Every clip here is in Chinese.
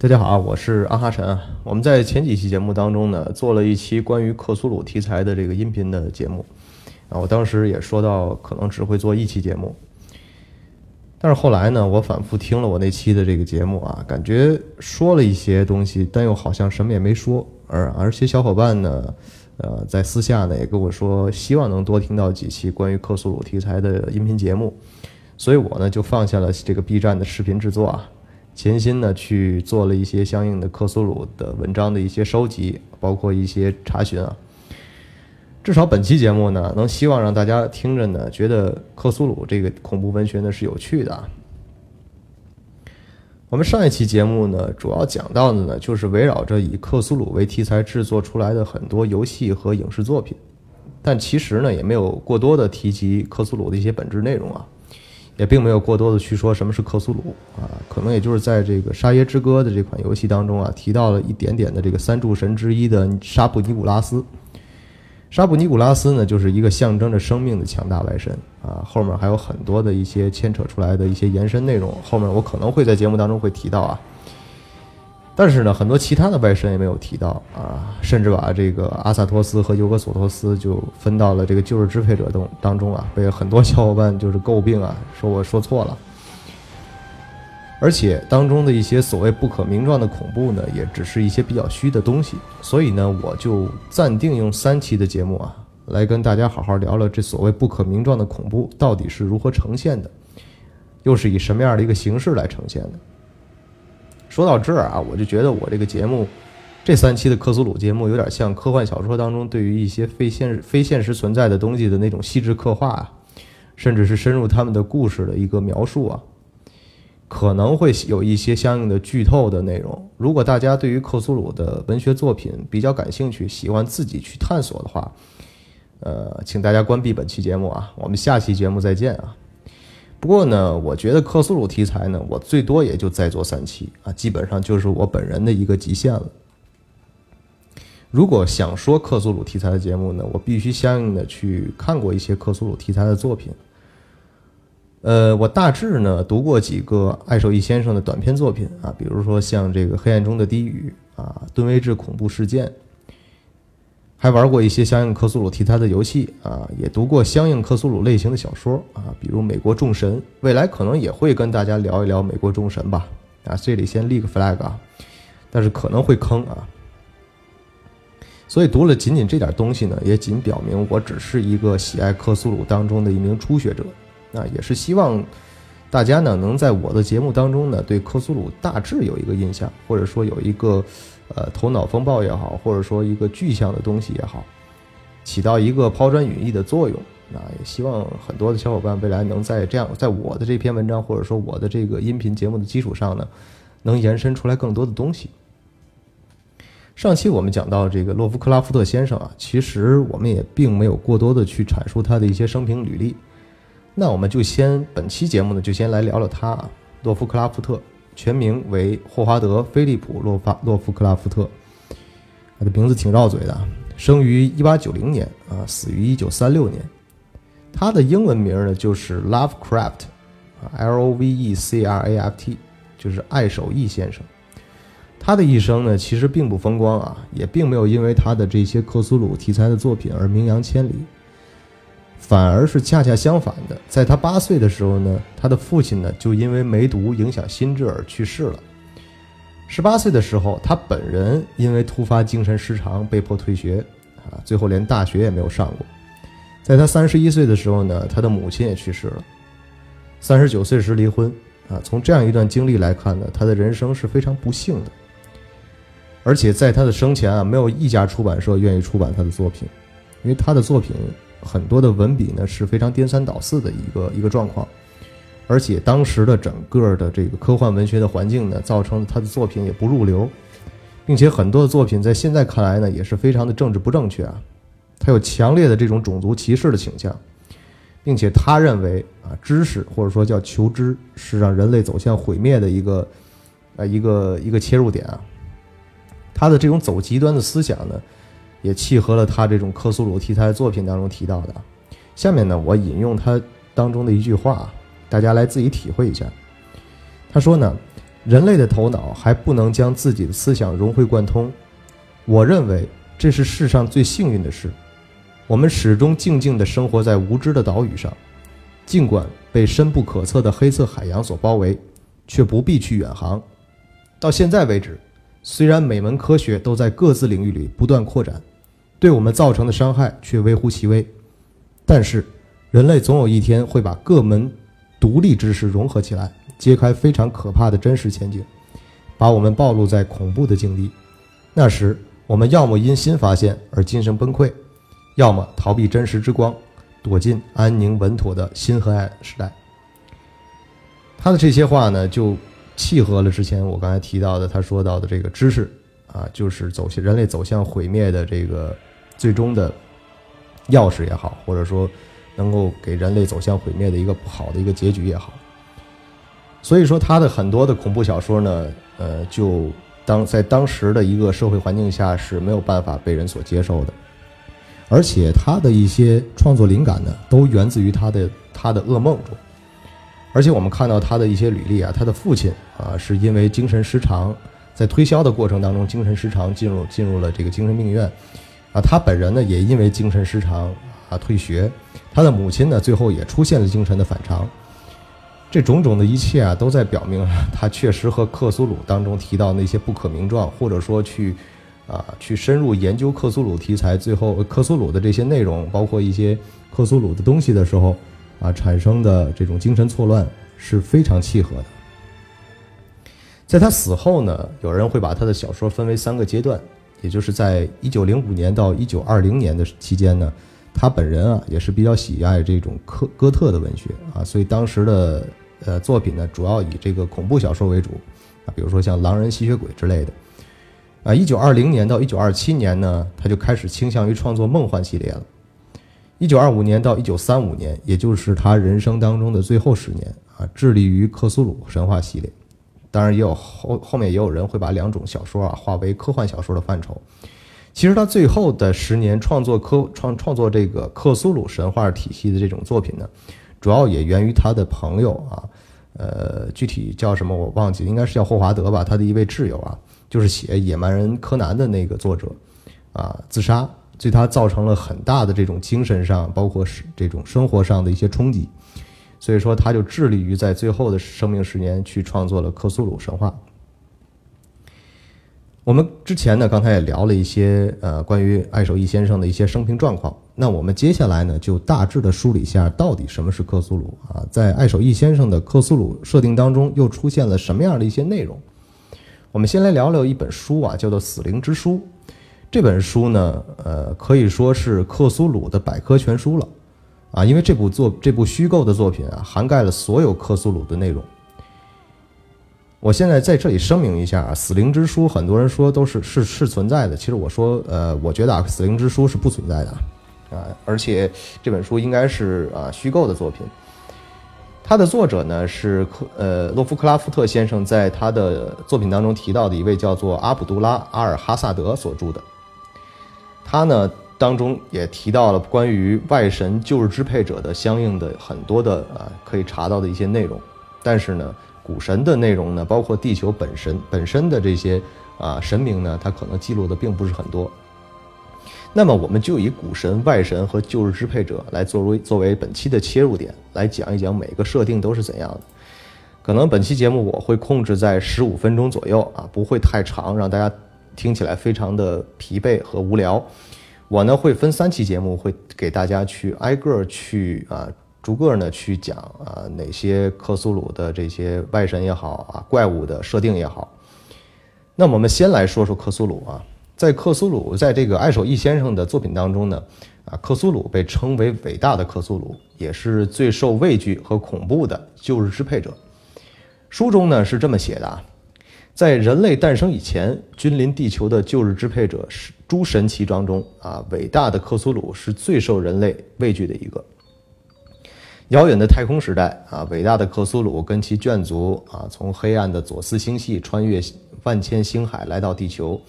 大家好，我是阿哈晨啊。我们在前几期节目当中呢，做了一期关于克苏鲁题材的这个音频的节目啊。我当时也说到，可能只会做一期节目。但是后来呢，我反复听了我那期的这个节目啊，感觉说了一些东西，但又好像什么也没说。而而且小伙伴呢，呃，在私下呢也跟我说，希望能多听到几期关于克苏鲁题材的音频节目。所以我呢就放下了这个 B 站的视频制作啊，潜心呢去做了一些相应的克苏鲁的文章的一些收集，包括一些查询啊。至少本期节目呢，能希望让大家听着呢，觉得克苏鲁这个恐怖文学呢是有趣的啊。我们上一期节目呢，主要讲到的呢，就是围绕着以克苏鲁为题材制作出来的很多游戏和影视作品，但其实呢，也没有过多的提及克苏鲁的一些本质内容啊。也并没有过多的去说什么是克苏鲁啊，可能也就是在这个《沙耶之歌》的这款游戏当中啊，提到了一点点的这个三柱神之一的沙布尼古拉斯。沙布尼古拉斯呢，就是一个象征着生命的强大外神啊，后面还有很多的一些牵扯出来的一些延伸内容，后面我可能会在节目当中会提到啊。但是呢，很多其他的外神也没有提到啊，甚至把这个阿萨托斯和尤格索托斯就分到了这个旧日支配者当当中啊，被很多小伙伴就是诟病啊，说我说错了。而且当中的一些所谓不可名状的恐怖呢，也只是一些比较虚的东西。所以呢，我就暂定用三期的节目啊，来跟大家好好聊聊这所谓不可名状的恐怖到底是如何呈现的，又是以什么样的一个形式来呈现的。说到这儿啊，我就觉得我这个节目，这三期的克苏鲁节目有点像科幻小说当中对于一些非现实非现实存在的东西的那种细致刻画啊，甚至是深入他们的故事的一个描述啊，可能会有一些相应的剧透的内容。如果大家对于克苏鲁的文学作品比较感兴趣，喜欢自己去探索的话，呃，请大家关闭本期节目啊，我们下期节目再见啊。不过呢，我觉得克苏鲁题材呢，我最多也就再做三期啊，基本上就是我本人的一个极限了。如果想说克苏鲁题材的节目呢，我必须相应的去看过一些克苏鲁题材的作品。呃，我大致呢读过几个爱手艺先生的短篇作品啊，比如说像这个《黑暗中的低语》啊，《敦威治恐怖事件》。还玩过一些相应克苏鲁题材的游戏啊，也读过相应克苏鲁类型的小说啊，比如《美国众神》，未来可能也会跟大家聊一聊《美国众神》吧。啊，这里先立个 flag 啊，但是可能会坑啊。所以读了仅仅这点东西呢，也仅表明我只是一个喜爱克苏鲁当中的一名初学者。那，也是希望大家呢能在我的节目当中呢对克苏鲁大致有一个印象，或者说有一个。呃，头脑风暴也好，或者说一个具象的东西也好，起到一个抛砖引玉的作用。那也希望很多的小伙伴未来能在这样，在我的这篇文章或者说我的这个音频节目的基础上呢，能延伸出来更多的东西。上期我们讲到这个洛夫克拉夫特先生啊，其实我们也并没有过多的去阐述他的一些生平履历。那我们就先本期节目呢，就先来聊聊他啊，洛夫克拉夫特。全名为霍华德·菲利普·洛发洛夫克拉夫特，他的名字挺绕嘴的。生于一八九零年啊，死于一九三六年。他的英文名呢就是 Lovecraft，L O V E C R A F T，就是爱手艺先生。他的一生呢其实并不风光啊，也并没有因为他的这些克苏鲁题材的作品而名扬千里。反而是恰恰相反的，在他八岁的时候呢，他的父亲呢就因为梅毒影响心智而去世了。十八岁的时候，他本人因为突发精神失常被迫退学，啊，最后连大学也没有上过。在他三十一岁的时候呢，他的母亲也去世了。三十九岁时离婚，啊，从这样一段经历来看呢，他的人生是非常不幸的。而且在他的生前啊，没有一家出版社愿意出版他的作品，因为他的作品。很多的文笔呢是非常颠三倒四的一个一个状况，而且当时的整个的这个科幻文学的环境呢，造成他的作品也不入流，并且很多的作品在现在看来呢也是非常的政治不正确啊，他有强烈的这种种族歧视的倾向，并且他认为啊知识或者说叫求知是让人类走向毁灭的一个啊一个一个切入点啊，他的这种走极端的思想呢。也契合了他这种克苏鲁题材作品当中提到的。下面呢，我引用他当中的一句话，大家来自己体会一下。他说呢：“人类的头脑还不能将自己的思想融会贯通。我认为这是世上最幸运的事。我们始终静静地生活在无知的岛屿上，尽管被深不可测的黑色海洋所包围，却不必去远航。到现在为止，虽然每门科学都在各自领域里不断扩展，对我们造成的伤害却微乎其微，但是人类总有一天会把各门独立知识融合起来，揭开非常可怕的真实前景，把我们暴露在恐怖的境地。那时，我们要么因新发现而精神崩溃。要么逃避真实之光，躲进安宁稳妥的新黑暗时代。他的这些话呢，就契合了之前我刚才提到的他说到的这个知识啊，就是走向人类走向毁灭的这个最终的钥匙也好，或者说能够给人类走向毁灭的一个不好的一个结局也好。所以说，他的很多的恐怖小说呢，呃，就当在当时的一个社会环境下是没有办法被人所接受的。而且他的一些创作灵感呢，都源自于他的他的噩梦中。而且我们看到他的一些履历啊，他的父亲啊是因为精神失常，在推销的过程当中精神失常，进入进入了这个精神病院。啊，他本人呢也因为精神失常啊退学。他的母亲呢最后也出现了精神的反常。这种种的一切啊，都在表明他确实和克苏鲁当中提到那些不可名状，或者说去。啊，去深入研究克苏鲁题材，最后克苏鲁的这些内容，包括一些克苏鲁的东西的时候，啊，产生的这种精神错乱是非常契合的。在他死后呢，有人会把他的小说分为三个阶段，也就是在一九零五年到一九二零年的期间呢，他本人啊也是比较喜爱这种科哥特的文学啊，所以当时的呃作品呢，主要以这个恐怖小说为主啊，比如说像《狼人吸血鬼》之类的。啊，一九二零年到一九二七年呢，他就开始倾向于创作梦幻系列了。一九二五年到一九三五年，也就是他人生当中的最后十年啊，致力于克苏鲁神话系列。当然，也有后后面也有人会把两种小说啊划为科幻小说的范畴。其实他最后的十年创作科创创作这个克苏鲁神话体系的这种作品呢，主要也源于他的朋友啊，呃，具体叫什么我忘记，应该是叫霍华德吧，他的一位挚友啊。就是写《野蛮人柯南》的那个作者，啊，自杀，对他造成了很大的这种精神上，包括是这种生活上的一些冲击，所以说他就致力于在最后的生命十年去创作了克苏鲁神话。我们之前呢，刚才也聊了一些呃关于爱手艺先生的一些生平状况，那我们接下来呢，就大致的梳理一下到底什么是克苏鲁啊，在爱手艺先生的克苏鲁设定当中又出现了什么样的一些内容。我们先来聊聊一本书啊，叫做《死灵之书》。这本书呢，呃，可以说是克苏鲁的百科全书了，啊，因为这部作这部虚构的作品啊，涵盖了所有克苏鲁的内容。我现在在这里声明一下啊，《死灵之书》很多人说都是是是存在的，其实我说，呃，我觉得啊，《死灵之书》是不存在的，啊，而且这本书应该是啊虚构的作品。他的作者呢是克呃洛夫克拉夫特先生在他的作品当中提到的一位叫做阿卜杜拉阿尔哈萨德所著的。他呢当中也提到了关于外神旧日支配者的相应的很多的啊可以查到的一些内容，但是呢古神的内容呢包括地球本身本身的这些啊神明呢，他可能记录的并不是很多。那么我们就以古神、外神和旧日支配者来作为作为本期的切入点，来讲一讲每个设定都是怎样的。可能本期节目我会控制在十五分钟左右啊，不会太长，让大家听起来非常的疲惫和无聊。我呢会分三期节目，会给大家去挨个去啊，逐个呢去讲啊哪些克苏鲁的这些外神也好啊，怪物的设定也好。那我们先来说说克苏鲁啊。在克苏鲁，在这个爱手艺先生的作品当中呢，啊，克苏鲁被称为伟大的克苏鲁，也是最受畏惧和恐怖的旧日支配者。书中呢是这么写的啊，在人类诞生以前，君临地球的旧日支配者是诸神奇装中啊，伟大的克苏鲁是最受人类畏惧的一个。遥远的太空时代啊，伟大的克苏鲁跟其眷族啊，从黑暗的左思星系穿越万千星海来到地球。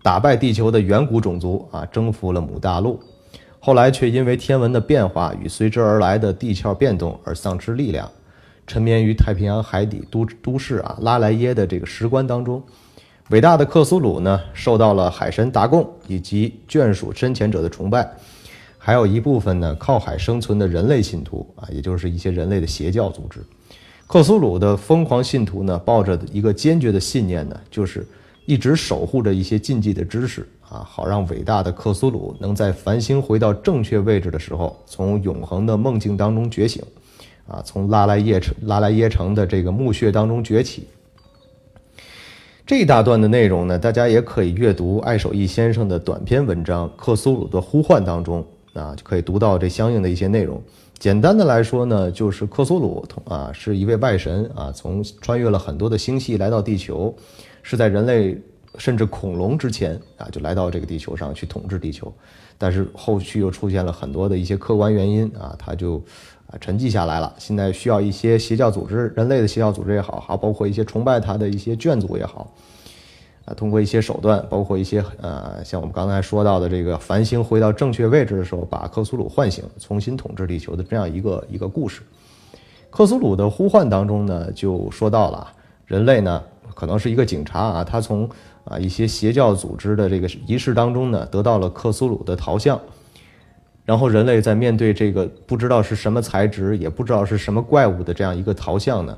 打败地球的远古种族啊，征服了母大陆，后来却因为天文的变化与随之而来的地壳变动而丧失力量，沉眠于太平洋海底都都市啊拉莱耶的这个石棺当中。伟大的克苏鲁呢，受到了海神达贡以及眷属深潜者的崇拜，还有一部分呢靠海生存的人类信徒啊，也就是一些人类的邪教组织。克苏鲁的疯狂信徒呢，抱着一个坚决的信念呢，就是一直守护着一些禁忌的知识啊，好让伟大的克苏鲁能在繁星回到正确位置的时候，从永恒的梦境当中觉醒，啊，从拉莱耶城拉莱耶城的这个墓穴当中崛起。这一大段的内容呢，大家也可以阅读艾守义先生的短篇文章《克苏鲁的呼唤》当中啊，就可以读到这相应的一些内容。简单的来说呢，就是克苏鲁啊是一位外神啊，从穿越了很多的星系来到地球，是在人类甚至恐龙之前啊就来到这个地球上去统治地球，但是后续又出现了很多的一些客观原因啊，他就。啊，沉寂下来了。现在需要一些邪教组织，人类的邪教组织也好，还包括一些崇拜他的一些眷族也好，啊，通过一些手段，包括一些呃，像我们刚才说到的这个繁星回到正确位置的时候，把克苏鲁唤醒，重新统治地球的这样一个一个故事。克苏鲁的呼唤当中呢，就说到了人类呢，可能是一个警察啊，他从啊一些邪教组织的这个仪式当中呢，得到了克苏鲁的陶像。然后人类在面对这个不知道是什么材质，也不知道是什么怪物的这样一个陶像呢，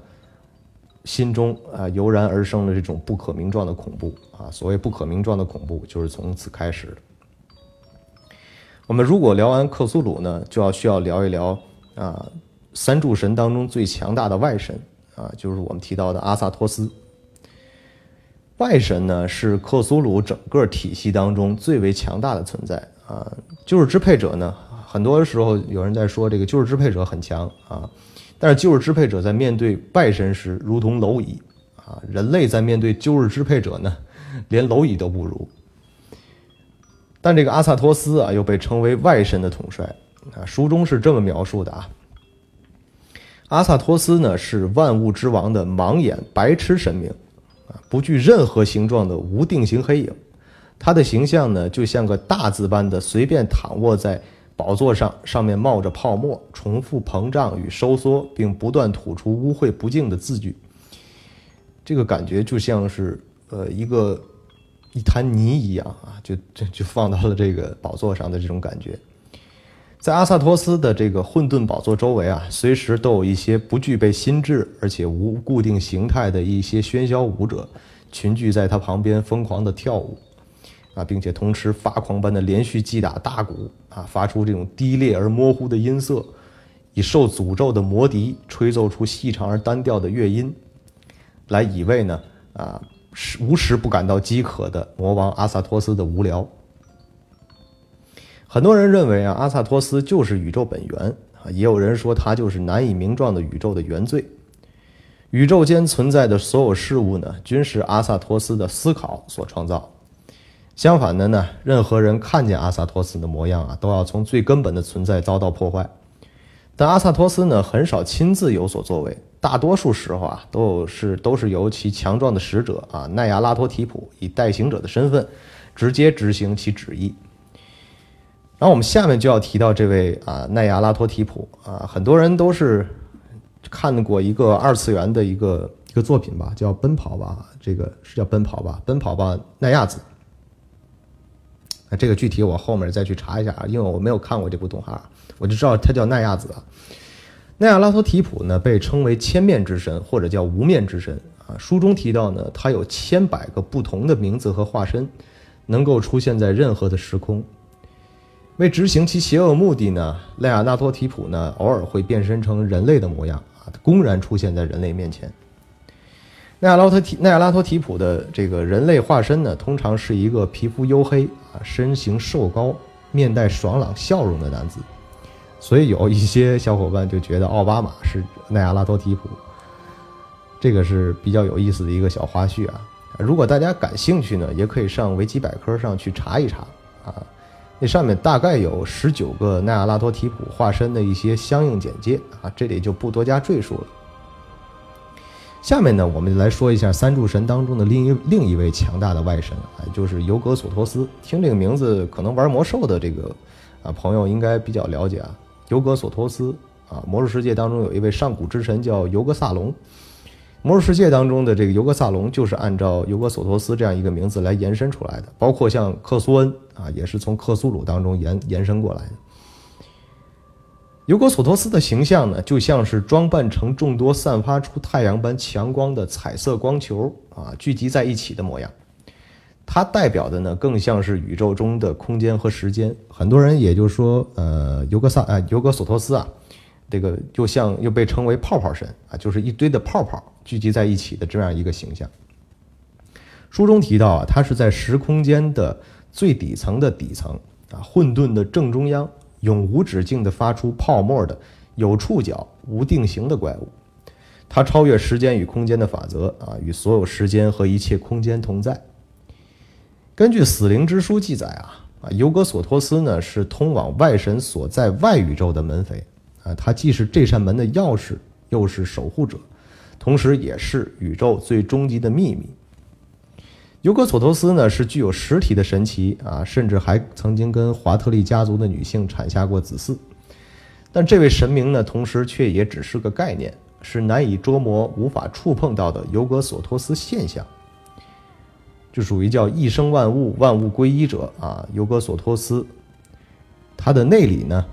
心中啊油然而生了这种不可名状的恐怖啊。所谓不可名状的恐怖，就是从此开始的。我们如果聊完克苏鲁呢，就要需要聊一聊啊三柱神当中最强大的外神啊，就是我们提到的阿萨托斯。外神呢是克苏鲁整个体系当中最为强大的存在。啊，就是支配者呢？很多时候有人在说这个救世支配者很强啊，但是救世支配者在面对拜神时如同蝼蚁啊，人类在面对救世支配者呢，连蝼蚁都不如。但这个阿萨托斯啊，又被称为外神的统帅啊，书中是这么描述的啊：阿萨托斯呢是万物之王的盲眼白痴神明啊，不具任何形状的无定型黑影。他的形象呢，就像个大字般的随便躺卧在宝座上，上面冒着泡沫，重复膨胀与收缩，并不断吐出污秽不净的字句。这个感觉就像是呃一个一滩泥一样啊，就就就放到了这个宝座上的这种感觉。在阿萨托斯的这个混沌宝座周围啊，随时都有一些不具备心智而且无固定形态的一些喧嚣舞者，群聚在他旁边疯狂的跳舞。啊，并且同时发狂般的连续击打大鼓啊，发出这种低劣而模糊的音色，以受诅咒的魔笛吹奏出细长而单调的乐音，来以慰呢啊无时不感到饥渴的魔王阿萨托斯的无聊。很多人认为啊，阿萨托斯就是宇宙本源啊，也有人说他就是难以名状的宇宙的原罪。宇宙间存在的所有事物呢，均是阿萨托斯的思考所创造。相反的呢，任何人看见阿萨托斯的模样啊，都要从最根本的存在遭到破坏。但阿萨托斯呢，很少亲自有所作为，大多数时候啊，都是都是由其强壮的使者啊奈亚拉托提普以代行者的身份，直接执行其旨意。然后我们下面就要提到这位啊奈亚拉托提普啊，很多人都是看过一个二次元的一个一个作品吧，叫《奔跑吧》，这个是叫《奔跑吧》，《奔跑吧奈亚子》。那这个具体我后面再去查一下啊，因为我没有看过这部动画，我就知道他叫奈亚子。奈亚拉托提普呢，被称为千面之神或者叫无面之神啊。书中提到呢，他有千百个不同的名字和化身，能够出现在任何的时空。为执行其邪恶目的呢，奈亚拉托提普呢，偶尔会变身成人类的模样啊，公然出现在人类面前。奈亚拉托提奈亚拉托提普的这个人类化身呢，通常是一个皮肤黝黑啊、身形瘦高、面带爽朗笑容的男子，所以有一些小伙伴就觉得奥巴马是奈亚拉托提普，这个是比较有意思的一个小花絮啊。如果大家感兴趣呢，也可以上维基百科上去查一查啊，那上面大概有十九个奈亚拉托提普化身的一些相应简介啊，这里就不多加赘述了。下面呢，我们来说一下三柱神当中的另一另一位强大的外神啊，就是尤格索托斯。听这个名字，可能玩魔兽的这个啊朋友应该比较了解啊。尤格索托斯啊，魔兽世界当中有一位上古之神叫尤格萨隆。魔兽世界当中的这个尤格萨隆就是按照尤格索托斯这样一个名字来延伸出来的，包括像克苏恩啊，也是从克苏鲁当中延延伸过来的。尤格索托斯的形象呢，就像是装扮成众多散发出太阳般强光的彩色光球啊，聚集在一起的模样。它代表的呢，更像是宇宙中的空间和时间。很多人也就说，呃，尤格萨啊，尤格索托斯啊，这个就像又被称为泡泡神啊，就是一堆的泡泡聚集在一起的这样一个形象。书中提到啊，它是在时空间的最底层的底层啊，混沌的正中央，永无止境地发出泡沫的有触角、无定型的怪物。它超越时间与空间的法则啊，与所有时间和一切空间同在。根据《死灵之书》记载啊，啊，尤格索托斯呢是通往外神所在外宇宙的门扉啊，他既是这扇门的钥匙，又是守护者，同时也是宇宙最终极的秘密。尤格索托斯呢是具有实体的神奇啊，甚至还曾经跟华特利家族的女性产下过子嗣。但这位神明呢，同时却也只是个概念，是难以捉摸、无法触碰到的尤格索托斯现象。就属于叫一生万物，万物归一者啊，尤格索托斯。它的内里呢，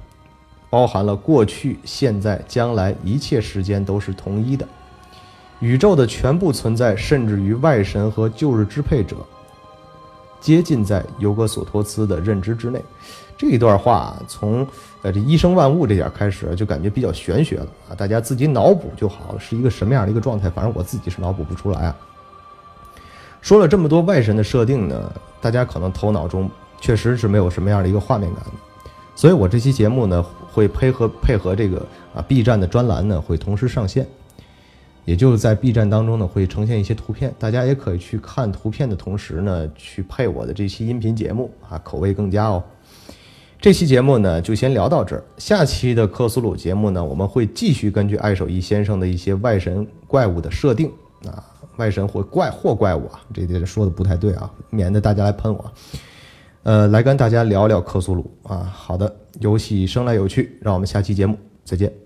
包含了过去、现在、将来一切时间都是同一的，宇宙的全部存在，甚至于外神和旧日支配者，接近在尤格索托斯的认知之内。这一段话从呃这一生万物这点开始，就感觉比较玄学了啊，大家自己脑补就好了，是一个什么样的一个状态？反正我自己是脑补不出来啊。说了这么多外神的设定呢，大家可能头脑中确实是没有什么样的一个画面感，所以我这期节目呢会配合配合这个啊 B 站的专栏呢会同时上线，也就是在 B 站当中呢会呈现一些图片，大家也可以去看图片的同时呢去配我的这期音频节目啊，口味更佳哦。这期节目呢就先聊到这儿，下期的克苏鲁节目呢我们会继续根据爱手艺先生的一些外神怪物的设定啊。外神或怪或怪物啊，这这说的不太对啊，免得大家来喷我。呃，来跟大家聊聊克苏鲁啊。好的，游戏生来有趣，让我们下期节目再见。